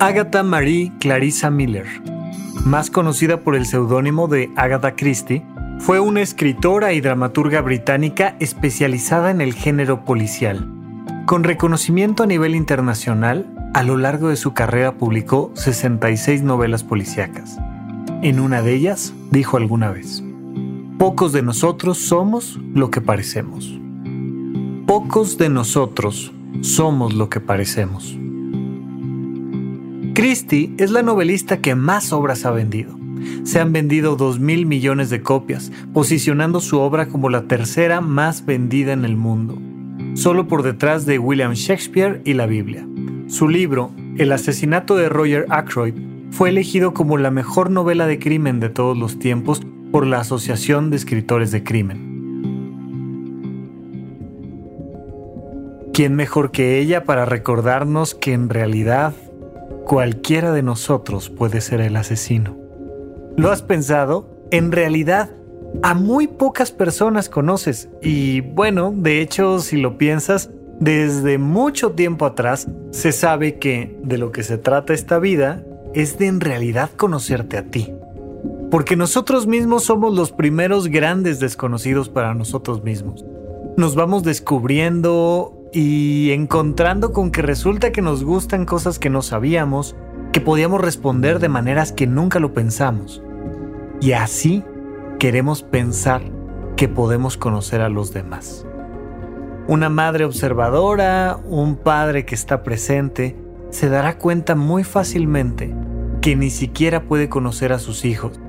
Agatha Marie Clarissa Miller, más conocida por el seudónimo de Agatha Christie, fue una escritora y dramaturga británica especializada en el género policial. Con reconocimiento a nivel internacional, a lo largo de su carrera publicó 66 novelas policíacas. En una de ellas dijo alguna vez, Pocos de nosotros somos lo que parecemos. Pocos de nosotros somos lo que parecemos. Christie es la novelista que más obras ha vendido. Se han vendido 2 mil millones de copias, posicionando su obra como la tercera más vendida en el mundo, solo por detrás de William Shakespeare y la Biblia. Su libro, El asesinato de Roger Ackroyd, fue elegido como la mejor novela de crimen de todos los tiempos por la Asociación de Escritores de Crimen. ¿Quién mejor que ella para recordarnos que en realidad cualquiera de nosotros puede ser el asesino. ¿Lo has pensado? En realidad, a muy pocas personas conoces y bueno, de hecho, si lo piensas, desde mucho tiempo atrás se sabe que de lo que se trata esta vida es de en realidad conocerte a ti. Porque nosotros mismos somos los primeros grandes desconocidos para nosotros mismos. Nos vamos descubriendo y encontrando con que resulta que nos gustan cosas que no sabíamos, que podíamos responder de maneras que nunca lo pensamos. Y así queremos pensar que podemos conocer a los demás. Una madre observadora, un padre que está presente, se dará cuenta muy fácilmente que ni siquiera puede conocer a sus hijos,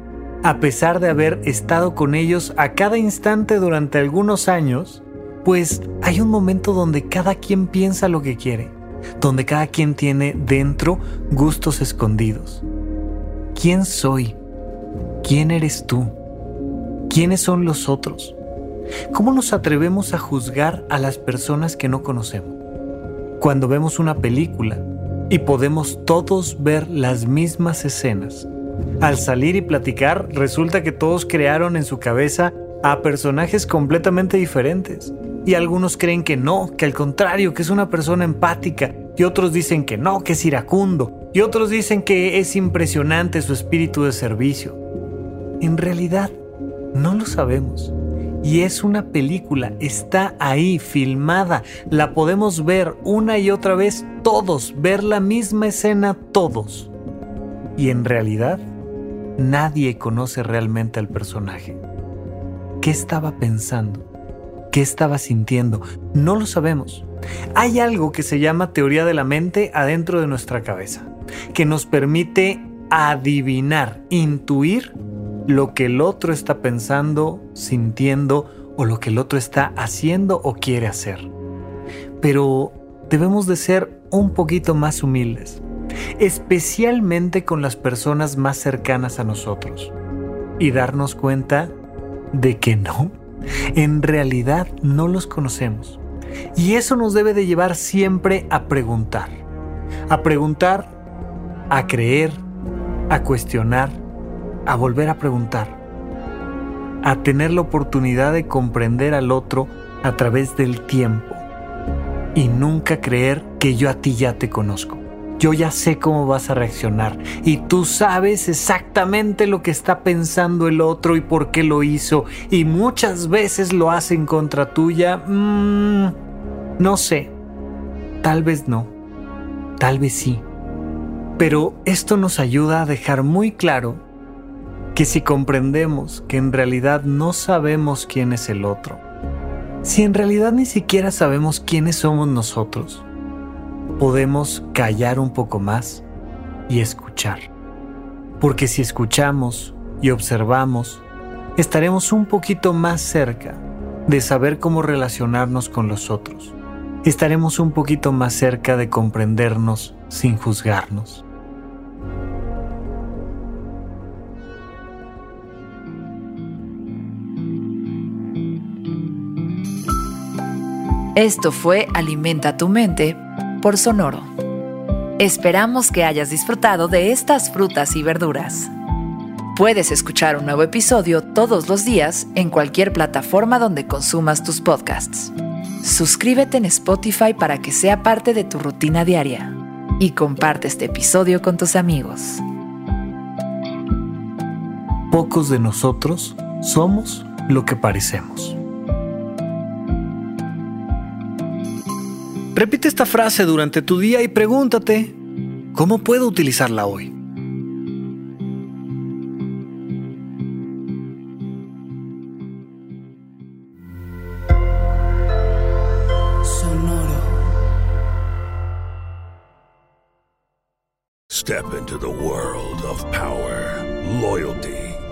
a pesar de haber estado con ellos a cada instante durante algunos años pues hay un momento donde cada quien piensa lo que quiere, donde cada quien tiene dentro gustos escondidos. ¿Quién soy? ¿Quién eres tú? ¿Quiénes son los otros? ¿Cómo nos atrevemos a juzgar a las personas que no conocemos? Cuando vemos una película y podemos todos ver las mismas escenas. Al salir y platicar, resulta que todos crearon en su cabeza a personajes completamente diferentes. Y algunos creen que no, que al contrario, que es una persona empática. Y otros dicen que no, que es iracundo. Y otros dicen que es impresionante su espíritu de servicio. En realidad, no lo sabemos. Y es una película, está ahí, filmada, la podemos ver una y otra vez todos, ver la misma escena todos. Y en realidad, nadie conoce realmente al personaje. ¿Qué estaba pensando? ¿Qué estaba sintiendo? No lo sabemos. Hay algo que se llama teoría de la mente adentro de nuestra cabeza, que nos permite adivinar, intuir lo que el otro está pensando, sintiendo o lo que el otro está haciendo o quiere hacer. Pero debemos de ser un poquito más humildes, especialmente con las personas más cercanas a nosotros, y darnos cuenta de que no, en realidad no los conocemos. Y eso nos debe de llevar siempre a preguntar. A preguntar, a creer, a cuestionar, a volver a preguntar. a tener la oportunidad de comprender al otro a través del tiempo y nunca creer que yo a ti ya te conozco. Yo ya sé cómo vas a reaccionar y tú sabes exactamente lo que está pensando el otro y por qué lo hizo y muchas veces lo hacen contra tuya. Mm, no sé, tal vez no, tal vez sí. Pero esto nos ayuda a dejar muy claro que si comprendemos que en realidad no sabemos quién es el otro, si en realidad ni siquiera sabemos quiénes somos nosotros, podemos callar un poco más y escuchar. Porque si escuchamos y observamos, estaremos un poquito más cerca de saber cómo relacionarnos con los otros. Estaremos un poquito más cerca de comprendernos sin juzgarnos. Esto fue Alimenta tu mente por Sonoro. Esperamos que hayas disfrutado de estas frutas y verduras. Puedes escuchar un nuevo episodio todos los días en cualquier plataforma donde consumas tus podcasts. Suscríbete en Spotify para que sea parte de tu rutina diaria y comparte este episodio con tus amigos. Pocos de nosotros somos lo que parecemos. Repite esta frase durante tu día y pregúntate, ¿cómo puedo utilizarla hoy? Sonoro. Step into the world of power, loyalty,